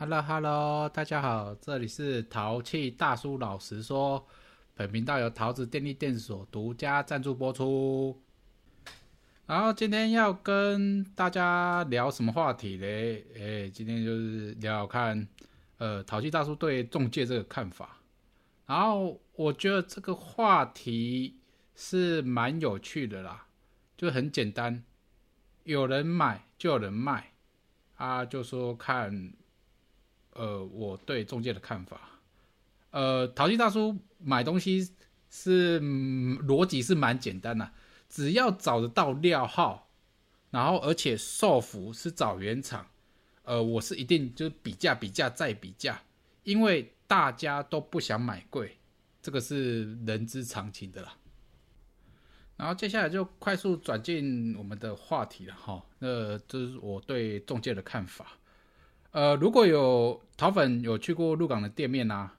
Hello Hello，大家好，这里是淘气大叔老实说，本频道由桃子电力电所独家赞助播出。然后今天要跟大家聊什么话题嘞？哎，今天就是聊聊看，呃，淘气大叔对中介这个看法。然后我觉得这个话题是蛮有趣的啦，就很简单，有人买就有人卖，啊，就说看。呃，我对中介的看法，呃，淘气大叔买东西是逻辑是蛮简单的，只要找得到料号，然后而且售服是找原厂，呃，我是一定就是比价比价再比价，因为大家都不想买贵，这个是人之常情的啦。然后接下来就快速转进我们的话题了哈，那这是我对中介的看法。呃，如果有桃粉有去过鹿港的店面呐，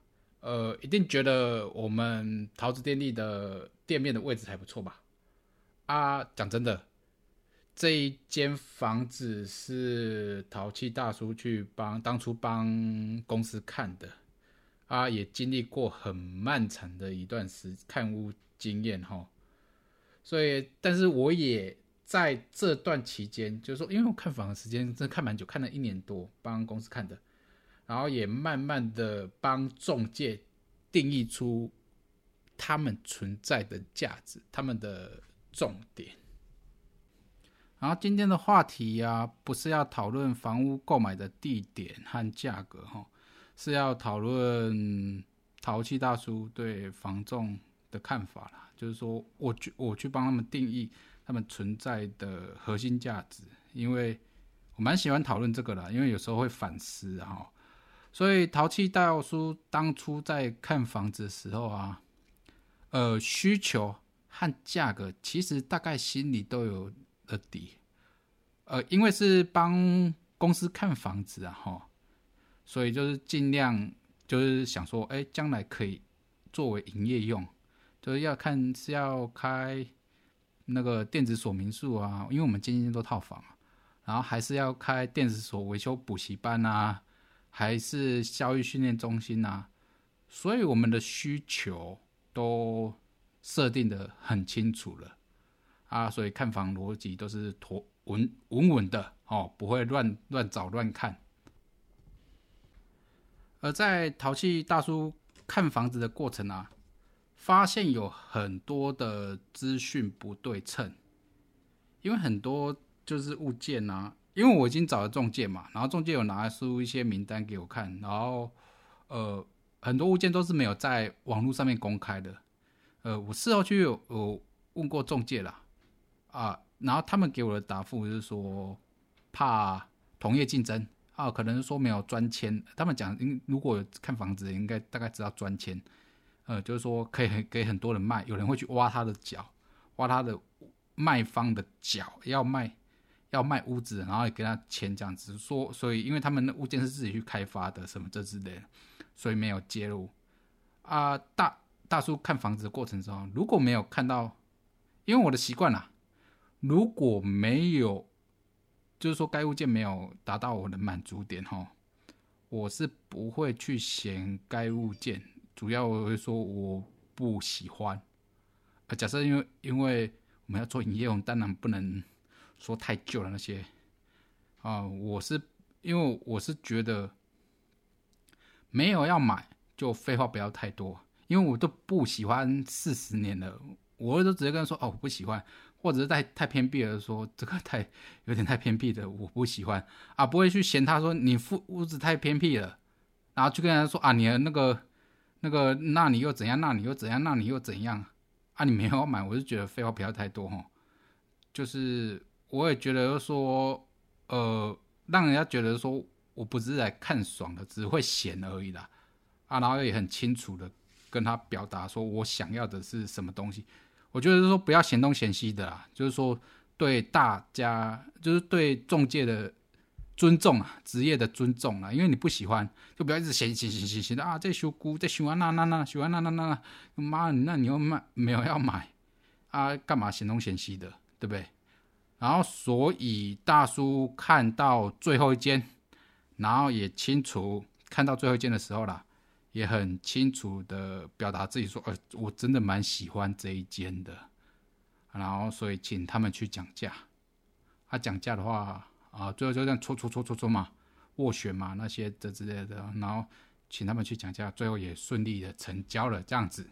呃，一定觉得我们桃子电力的店面的位置还不错吧？啊，讲真的，这一间房子是淘气大叔去帮当初帮公司看的，啊，也经历过很漫长的一段时看屋经验哈，所以，但是我也。在这段期间，就是说，因为我看房的时间真的看蛮久，看了一年多，帮公司看的，然后也慢慢的帮中介定义出他们存在的价值，他们的重点。然后今天的话题呀，不是要讨论房屋购买的地点和价格哈，是要讨论淘气大叔对房仲的看法啦。就是说，我去我去帮他们定义。他们存在的核心价值，因为我蛮喜欢讨论这个的，因为有时候会反思哈。所以淘气大叔当初在看房子的时候啊，呃，需求和价格其实大概心里都有了底。呃，因为是帮公司看房子啊哈，所以就是尽量就是想说，哎，将来可以作为营业用，就是要看是要开。那个电子锁民宿啊，因为我们间间都套房，然后还是要开电子锁维修补习班啊，还是教育训练中心啊，所以我们的需求都设定的很清楚了啊，所以看房逻辑都是妥稳稳稳的哦，不会乱乱找乱看。而在淘气大叔看房子的过程啊。发现有很多的资讯不对称，因为很多就是物件呐，因为我已经找了中介嘛，然后中介有拿出一些名单给我看，然后呃很多物件都是没有在网络上面公开的，呃我事后去有问过中介了啊，然后他们给我的答复就是说怕同业竞争啊，可能说没有专签，他们讲如果看房子应该大概知道专签。呃，就是说可以给很多人卖，有人会去挖他的脚，挖他的卖方的脚，要卖要卖屋子，然后给他钱这样子说，所以因为他们的物件是自己去开发的，什么这之类的，所以没有介入。啊，大大叔看房子的过程中，如果没有看到，因为我的习惯啦，如果没有，就是说该物件没有达到我的满足点哈，我是不会去嫌该物件。主要我会说我不喜欢，呃，假设因为因为我们要做营业我们，当然不能说太旧了那些，啊，我是因为我是觉得没有要买就废话不要太多，因为我都不喜欢四十年了，我都直接跟他说哦我不喜欢，或者是太太偏僻了，说这个太有点太偏僻的我不喜欢。啊，不会去嫌他说你屋屋子太偏僻了，然后去跟他说啊你的那个。那个，那你又怎样？那你又怎样？那你又怎样？啊，你没有买，我就觉得废话不要太多哈。就是我也觉得说，呃，让人家觉得说我不是来看爽的，只会闲而已啦。啊，然后也很清楚的跟他表达说我想要的是什么东西。我觉得说不要嫌东嫌西的啦，就是说对大家，就是对中介的。尊重啊，职业的尊重啊，因为你不喜欢，就不要一直嫌嫌嫌嫌嫌的啊！这修姑，这修啊那那那修啊那那那，妈，那你又卖没有要买啊？干嘛嫌东嫌西的，对不对？然后所以大叔看到最后一间，然后也清楚看到最后一间的时候啦，也很清楚的表达自己说，呃，我真的蛮喜欢这一间的，然后所以请他们去讲价。他讲价的话，啊，最后就这样搓搓搓搓搓嘛，斡旋嘛那些的之类的，然后请他们去讲价，最后也顺利的成交了这样子。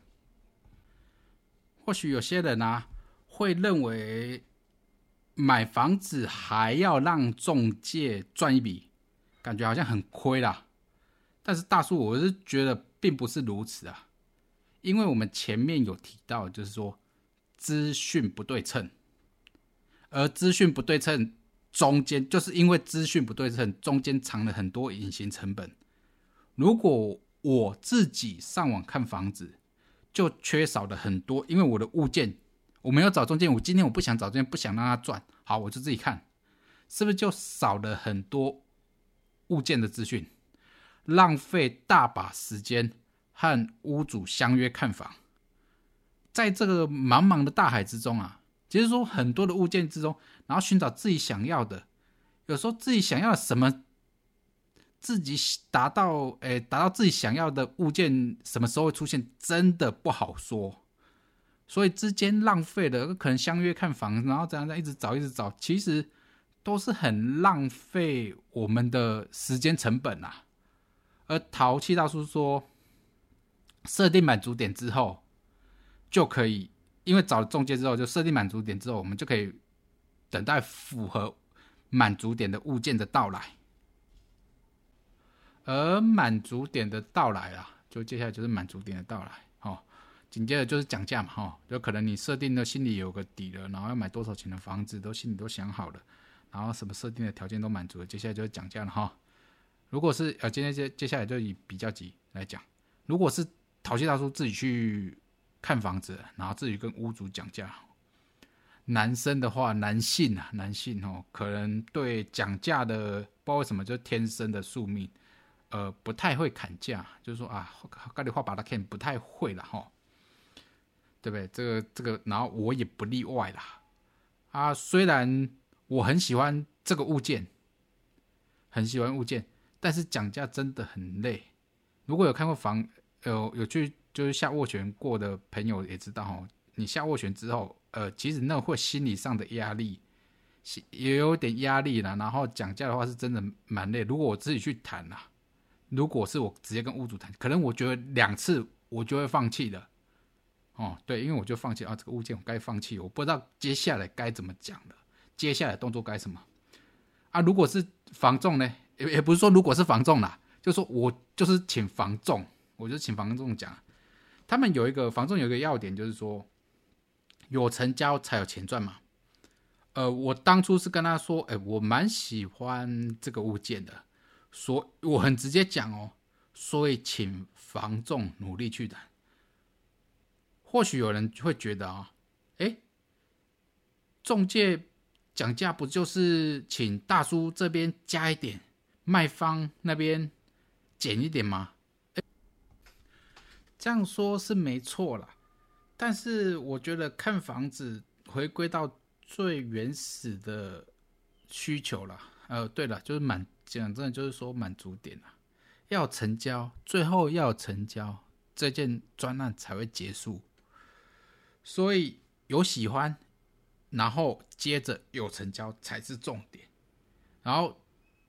或许有些人啊会认为买房子还要让中介赚一笔，感觉好像很亏啦。但是大叔，我是觉得并不是如此啊，因为我们前面有提到，就是说资讯不对称，而资讯不对称中间，就是因为资讯不对称中间藏了很多隐形成本。如果我自己上网看房子，就缺少了很多，因为我的物件我没有找中介，我今天我不想找中介，不想让他赚，好，我就自己看，是不是就少了很多物件的资讯，浪费大把时间和屋主相约看房，在这个茫茫的大海之中啊，其实说很多的物件之中，然后寻找自己想要的，有时候自己想要什么。自己达到诶，达到自己想要的物件，什么时候会出现，真的不好说。所以之间浪费的，可能相约看房，然后这样在一直找，一直找，其实都是很浪费我们的时间成本啊。而淘气大叔说，设定满足点之后，就可以，因为找了中介之后，就设定满足点之后，我们就可以等待符合满足点的物件的到来。而满足点的到来啊，就接下来就是满足点的到来，哦，紧接着就是讲价嘛，哈，就可能你设定的心里有个底了，然后要买多少钱的房子都心里都想好了，然后什么设定的条件都满足了，接下来就是讲价了，哈。如果是呃，今天接接下来就以比较级来讲，如果是淘气大叔自己去看房子，然后自己跟屋主讲价，男生的话，男性啊，男性哦，可能对讲价的不知道为什么就天生的宿命。呃，不太会砍价，就是说啊，咖喱话把它看不太会了哈，对不对？这个这个，然后我也不例外啦。啊，虽然我很喜欢这个物件，很喜欢物件，但是讲价真的很累。如果有看过房，有有去就是下斡旋过的朋友也知道哈，你下斡旋之后，呃，其实那会心理上的压力，也有点压力了。然后讲价的话是真的蛮累。如果我自己去谈啦。如果是我直接跟屋主谈，可能我觉得两次我就会放弃的。哦，对，因为我就放弃啊，这个物件我该放弃，我不知道接下来该怎么讲了，接下来动作该什么啊？如果是房仲呢，也也不是说如果是房仲啦，就说我就是请房仲，我就请房仲讲，他们有一个房仲有一个要点，就是说有成交才有钱赚嘛。呃，我当初是跟他说，哎，我蛮喜欢这个物件的。所我很直接讲哦，所以请房仲努力去谈。或许有人会觉得啊，哎，中介讲价不就是请大叔这边加一点，卖方那边减一点吗？这样说是没错啦，但是我觉得看房子回归到最原始的需求了。呃，对了，就是满。讲真的，就是说满足点啊，要成交，最后要成交，这件专案才会结束。所以有喜欢，然后接着有成交才是重点。然后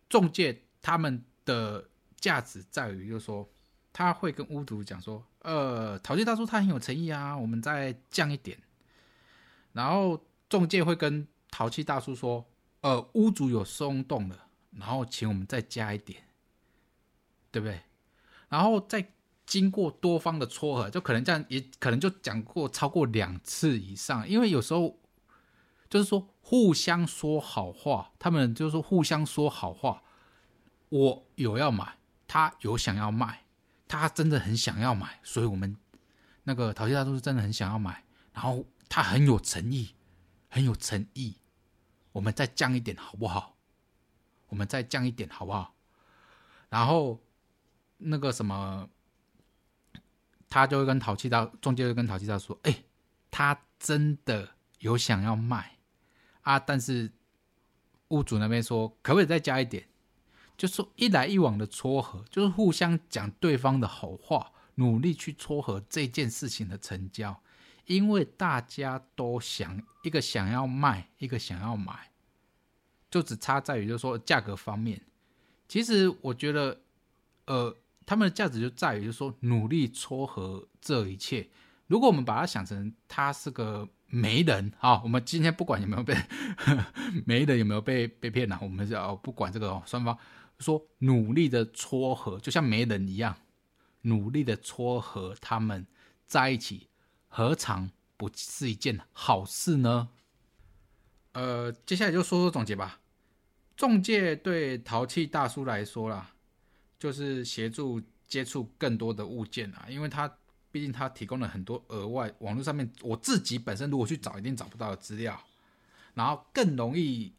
中介他们的价值在于，就是说他会跟屋主讲说，呃，淘气大叔他很有诚意啊，我们再降一点。然后中介会跟淘气大叔说，呃，屋主有松动了。然后请我们再加一点，对不对？然后再经过多方的撮合，就可能这样，也可能就讲过超过两次以上。因为有时候就是说互相说好话，他们就是说互相说好话。我有要买，他有想要卖，他真的很想要买，所以我们那个淘气大叔是真的很想要买，然后他很有诚意，很有诚意，我们再降一点好不好？我们再降一点好不好？然后那个什么，他就会跟淘气大中介会跟淘气大说：“哎，他真的有想要卖啊，但是屋主那边说可不可以再加一点？就说一来一往的撮合，就是互相讲对方的好话，努力去撮合这件事情的成交，因为大家都想一个想要卖，一个想要买，就只差在于就是说价格方面。其实我觉得，呃，他们的价值就在于就是说努力撮合这一切。如果我们把它想成他是个媒人啊，我们今天不管有没有被 媒人有没有被被骗了，我们要不管这个双方。说努力的撮合，就像媒人一样，努力的撮合他们在一起，何尝不是一件好事呢？呃，接下来就说说总结吧。中介对淘气大叔来说啦，就是协助接触更多的物件啊，因为他毕竟他提供了很多额外网络上面我自己本身如果去找一定找不到的资料，然后更容易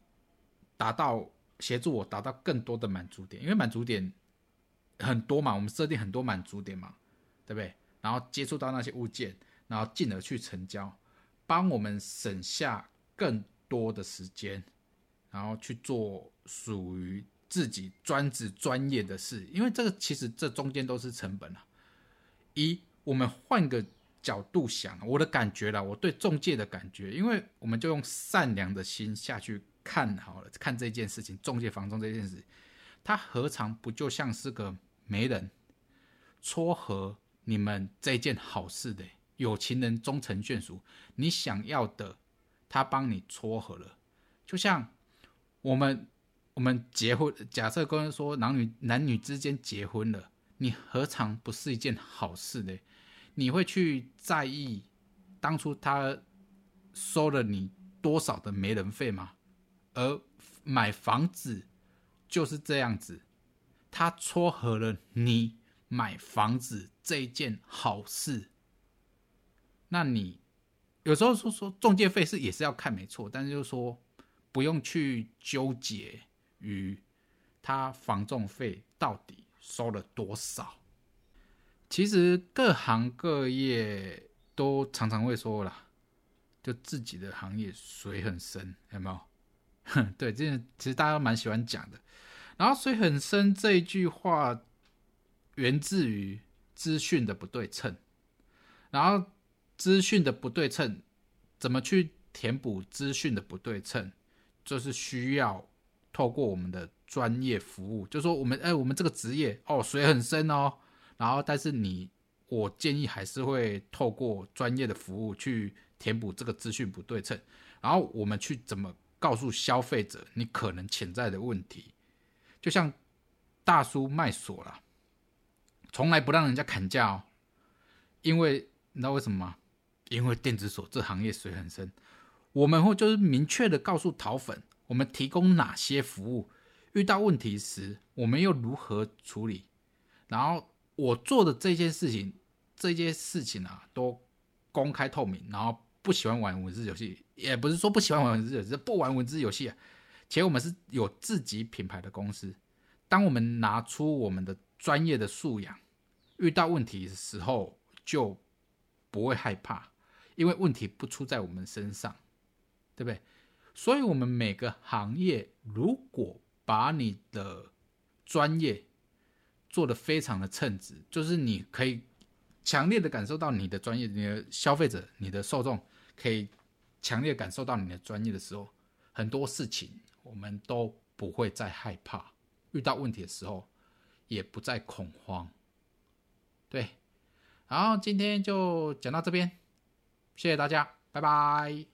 达到。协助我达到更多的满足点，因为满足点很多嘛，我们设定很多满足点嘛，对不对？然后接触到那些物件，然后进而去成交，帮我们省下更多的时间，然后去做属于自己专职专业的事。因为这个其实这中间都是成本啊。一，我们换个角度想，我的感觉啦，我对中介的感觉，因为我们就用善良的心下去。看好了，看这件事情，中介房中这件事，他何尝不就像是个媒人，撮合你们这件好事的有情人终成眷属，你想要的，他帮你撮合了，就像我们我们结婚，假设跟人说男女男女之间结婚了，你何尝不是一件好事呢？你会去在意当初他收了你多少的媒人费吗？而买房子就是这样子，他撮合了你买房子这一件好事。那你有时候说说中介费是也是要看没错，但是就说不用去纠结于他房仲费到底收了多少。其实各行各业都常常会说了，就自己的行业水很深，有没有？对，这其实大家都蛮喜欢讲的。然后水很深这一句话源自于资讯的不对称。然后资讯的不对称，怎么去填补资讯的不对称？就是需要透过我们的专业服务，就说我们哎，我们这个职业哦，水很深哦。然后但是你，我建议还是会透过专业的服务去填补这个资讯不对称。然后我们去怎么？告诉消费者你可能潜在的问题，就像大叔卖锁了，从来不让人家砍价哦，因为你知道为什么吗？因为电子锁这行业水很深，我们会就是明确的告诉淘粉，我们提供哪些服务，遇到问题时我们又如何处理，然后我做的这件事情，这些事情啊都公开透明，然后。不喜欢玩文字游戏，也不是说不喜欢玩文字游戏，是不玩文字游戏啊。且我们是有自己品牌的公司，当我们拿出我们的专业的素养，遇到问题的时候就不会害怕，因为问题不出在我们身上，对不对？所以，我们每个行业如果把你的专业做得非常的称职，就是你可以强烈的感受到你的专业，你的消费者，你的受众。可以强烈感受到你的专业的时候，很多事情我们都不会再害怕，遇到问题的时候也不再恐慌。对，然后今天就讲到这边，谢谢大家，拜拜。